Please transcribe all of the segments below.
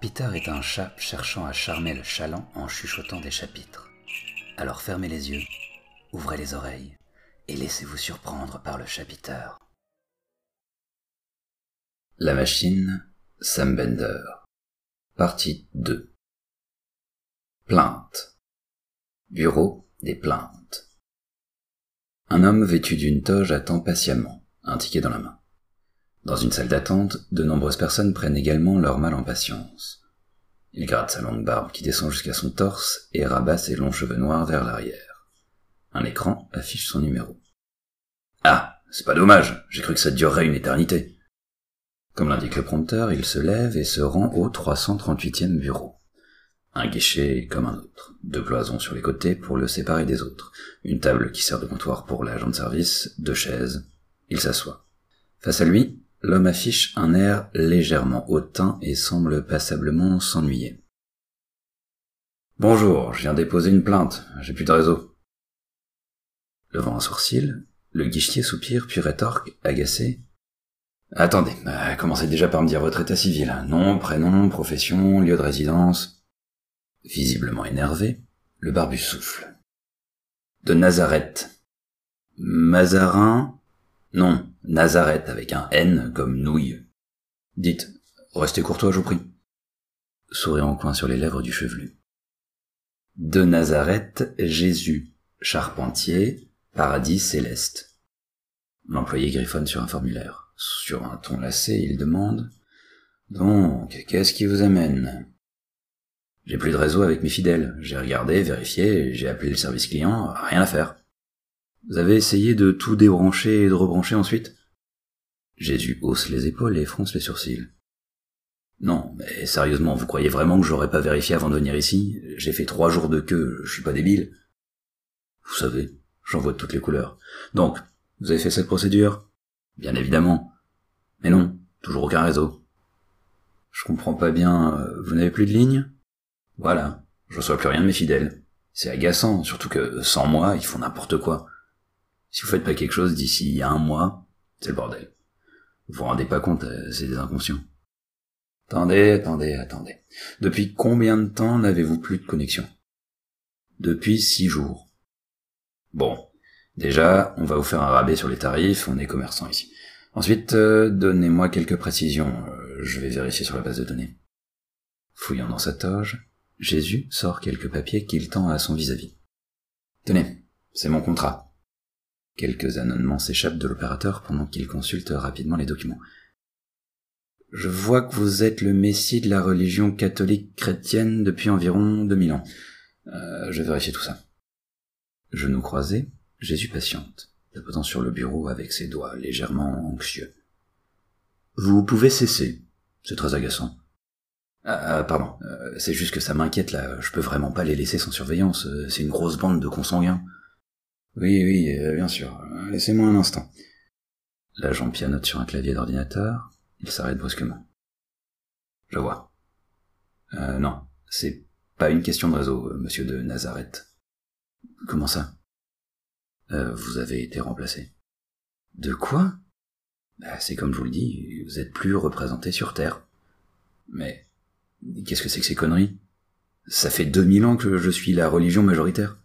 Peter est un chat cherchant à charmer le chaland en chuchotant des chapitres. Alors fermez les yeux, ouvrez les oreilles et laissez-vous surprendre par le chapiteur. La machine, Sam Bender. Partie 2. Plainte. Bureau des plaintes. Un homme vêtu d'une toge attend patiemment, un ticket dans la main. Dans une salle d'attente, de nombreuses personnes prennent également leur mal en patience. Il gratte sa longue barbe qui descend jusqu'à son torse et rabat ses longs cheveux noirs vers l'arrière. Un écran affiche son numéro. Ah, c'est pas dommage, j'ai cru que ça durerait une éternité. Comme l'indique le prompteur, il se lève et se rend au 338e bureau. Un guichet comme un autre, deux cloisons sur les côtés pour le séparer des autres, une table qui sert de comptoir pour l'agent de service, deux chaises. Il s'assoit. Face à lui, L'homme affiche un air légèrement hautain et semble passablement s'ennuyer. Bonjour, je viens déposer une plainte, j'ai plus de réseau. Levant un sourcil, le guichetier soupire puis rétorque, agacé. Attendez, euh, commencez déjà par me dire votre état civil. Nom, prénom, profession, lieu de résidence. Visiblement énervé, le barbu souffle. De Nazareth. Mazarin? Non, Nazareth avec un N comme nouille. Dites, restez courtois, je vous prie. Sourire en coin sur les lèvres du chevelu. De Nazareth, Jésus, charpentier, paradis céleste. L'employé griffonne sur un formulaire. Sur un ton lassé, il demande Donc, qu'est-ce qui vous amène? J'ai plus de réseau avec mes fidèles. J'ai regardé, vérifié, j'ai appelé le service client, rien à faire. Vous avez essayé de tout débrancher et de rebrancher ensuite? Jésus hausse les épaules et fronce les sourcils. Non, mais sérieusement, vous croyez vraiment que j'aurais pas vérifié avant de venir ici? J'ai fait trois jours de queue, je suis pas débile. Vous savez, j'en vois de toutes les couleurs. Donc, vous avez fait cette procédure? Bien évidemment. Mais non, toujours aucun réseau. Je comprends pas bien, euh, vous n'avez plus de ligne? Voilà, je reçois plus rien de mes fidèles. C'est agaçant, surtout que sans moi, ils font n'importe quoi. Si vous faites pas quelque chose d'ici un mois, c'est le bordel. Vous vous rendez pas compte, euh, c'est des inconscients. Attendez, attendez, attendez. Depuis combien de temps n'avez-vous plus de connexion? Depuis six jours. Bon, déjà, on va vous faire un rabais sur les tarifs, on est commerçant ici. Ensuite, euh, donnez-moi quelques précisions, euh, je vais vérifier sur la base de données. Fouillant dans sa toge, Jésus sort quelques papiers qu'il tend à son vis-à-vis. -vis. Tenez, c'est mon contrat. Quelques annonnements s'échappent de l'opérateur pendant qu'il consulte rapidement les documents. Je vois que vous êtes le messie de la religion catholique chrétienne depuis environ 2000 ans. Euh, je vais vérifier tout ça. Genoux croisés, Jésus patiente, tapotant sur le bureau avec ses doigts légèrement anxieux. Vous pouvez cesser. C'est très agaçant. Ah, ah pardon, euh, c'est juste que ça m'inquiète là, je peux vraiment pas les laisser sans surveillance, euh, c'est une grosse bande de consanguins. Oui, oui, euh, bien sûr. Laissez-moi un instant. L'agent pianote sur un clavier d'ordinateur. Il s'arrête brusquement. Je vois. Euh, non, c'est pas une question de réseau, euh, monsieur de Nazareth. Comment ça? Euh, Vous avez été remplacé. De quoi? Bah, C'est comme je vous le dis, vous êtes plus représenté sur Terre. Mais qu'est-ce que c'est que ces conneries? Ça fait 2000 ans que je suis la religion majoritaire.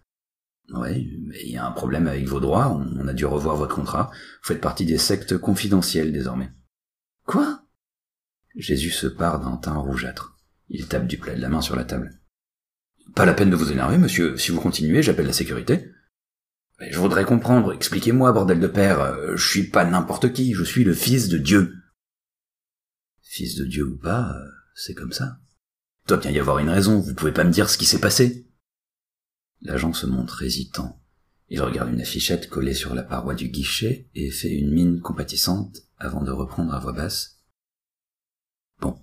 Oui, mais il y a un problème avec vos droits, on a dû revoir votre contrat. Vous faites partie des sectes confidentielles désormais. Quoi? Jésus se part d'un teint rougeâtre. Il tape du plat de la main sur la table. Pas la peine de vous énerver, monsieur. Si vous continuez, j'appelle la sécurité. Mais je voudrais comprendre. Expliquez-moi, bordel de père. Euh, je suis pas n'importe qui. Je suis le fils de Dieu. Fils de Dieu ou pas, euh, c'est comme ça. Il doit bien y avoir une raison. Vous pouvez pas me dire ce qui s'est passé. L'agent se montre hésitant. Il regarde une affichette collée sur la paroi du guichet et fait une mine compatissante avant de reprendre à voix basse. Bon,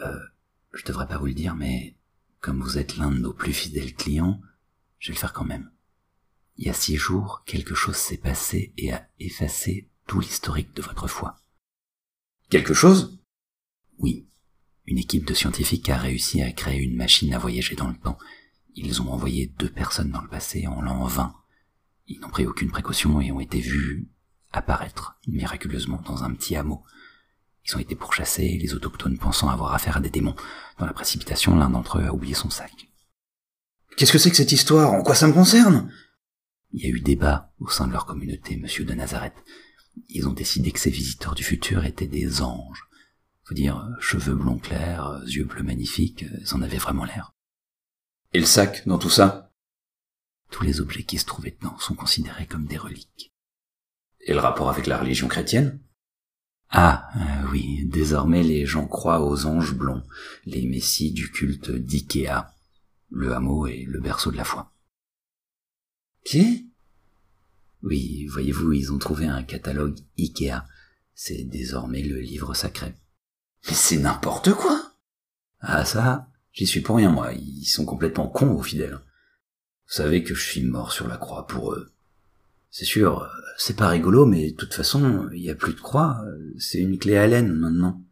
euh, je devrais pas vous le dire, mais comme vous êtes l'un de nos plus fidèles clients, je vais le faire quand même. Il y a six jours, quelque chose s'est passé et a effacé tout l'historique de votre foi. Quelque chose? Oui. Une équipe de scientifiques a réussi à créer une machine à voyager dans le temps ils ont envoyé deux personnes dans le passé en l'an 20. Ils n'ont pris aucune précaution et ont été vus apparaître miraculeusement dans un petit hameau. Ils ont été pourchassés, les autochtones pensant avoir affaire à des démons. Dans la précipitation, l'un d'entre eux a oublié son sac. Qu'est-ce que c'est que cette histoire? En quoi ça me concerne? Il y a eu débat au sein de leur communauté, monsieur de Nazareth. Ils ont décidé que ces visiteurs du futur étaient des anges. Faut dire, cheveux blonds clairs, yeux bleus magnifiques, ils en avaient vraiment l'air. Et le sac dans tout ça Tous les objets qui se trouvaient dedans sont considérés comme des reliques. Et le rapport avec la religion chrétienne? Ah, euh, oui, désormais les gens croient aux anges blonds, les messies du culte d'Ikea. Le hameau est le berceau de la foi. Qui? Oui, voyez-vous, ils ont trouvé un catalogue Ikea. C'est désormais le livre sacré. Mais c'est n'importe quoi Ah ça, j'y suis pour rien moi, ils sont complètement cons aux fidèles. Vous savez que je suis mort sur la croix pour eux. C'est sûr, c'est pas rigolo, mais de toute façon, il y a plus de croix, c'est une clé à laine maintenant.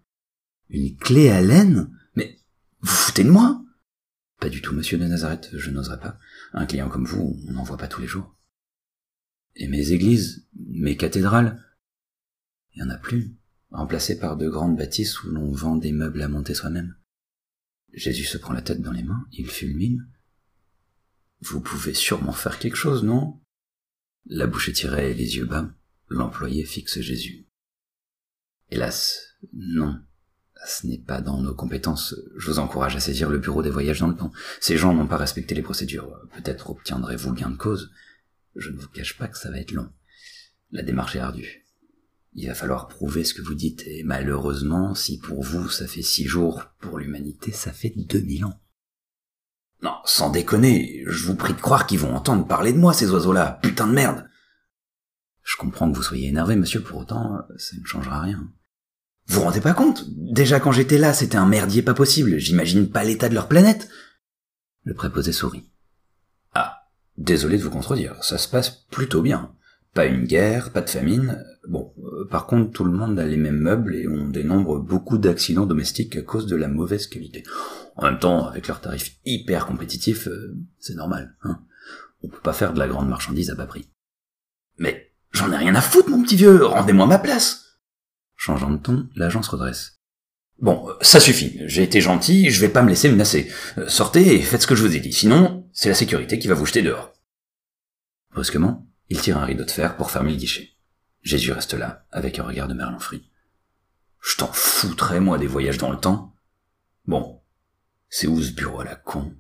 Une clé à laine? Mais vous foutez de moi? Pas du tout, monsieur de Nazareth, je n'oserais pas. Un client comme vous, on n'en voit pas tous les jours. Et mes églises, mes cathédrales, il y en a plus, remplacées par de grandes bâtisses où l'on vend des meubles à monter soi-même. Jésus se prend la tête dans les mains, il fulmine. Vous pouvez sûrement faire quelque chose, non? La bouche étirée les yeux bas, l'employé fixe Jésus. Hélas, non. Ce n'est pas dans nos compétences. Je vous encourage à saisir le bureau des voyages dans le temps. Ces gens n'ont pas respecté les procédures. Peut-être obtiendrez-vous gain de cause. Je ne vous cache pas que ça va être long. La démarche est ardue. Il va falloir prouver ce que vous dites, et malheureusement, si pour vous ça fait six jours, pour l'humanité ça fait deux mille ans. Non, sans déconner, je vous prie de croire qu'ils vont entendre parler de moi, ces oiseaux-là, putain de merde Je comprends que vous soyez énervé, monsieur, pour autant, ça ne changera rien. Vous vous rendez pas compte? Déjà quand j'étais là, c'était un merdier pas possible, j'imagine pas l'état de leur planète Le préposé sourit. Ah, désolé de vous contredire, ça se passe plutôt bien. Pas une guerre, pas de famine. Bon, euh, par contre, tout le monde a les mêmes meubles et on dénombre beaucoup d'accidents domestiques à cause de la mauvaise qualité. En même temps, avec leurs tarifs hyper compétitifs, euh, c'est normal, hein. On peut pas faire de la grande marchandise à bas prix. Mais j'en ai rien à foutre, mon petit vieux, rendez-moi ma place. Changeant de ton, l'agent se redresse. Bon, euh, ça suffit, j'ai été gentil, je vais pas me laisser menacer. Sortez et faites ce que je vous ai dit, sinon, c'est la sécurité qui va vous jeter dehors. Brusquement, il tire un rideau de fer pour fermer le guichet. Jésus reste là, avec un regard de merlan frit. Je t'en foutrais, moi, des voyages dans le temps. Bon, c'est où ce bureau à la con?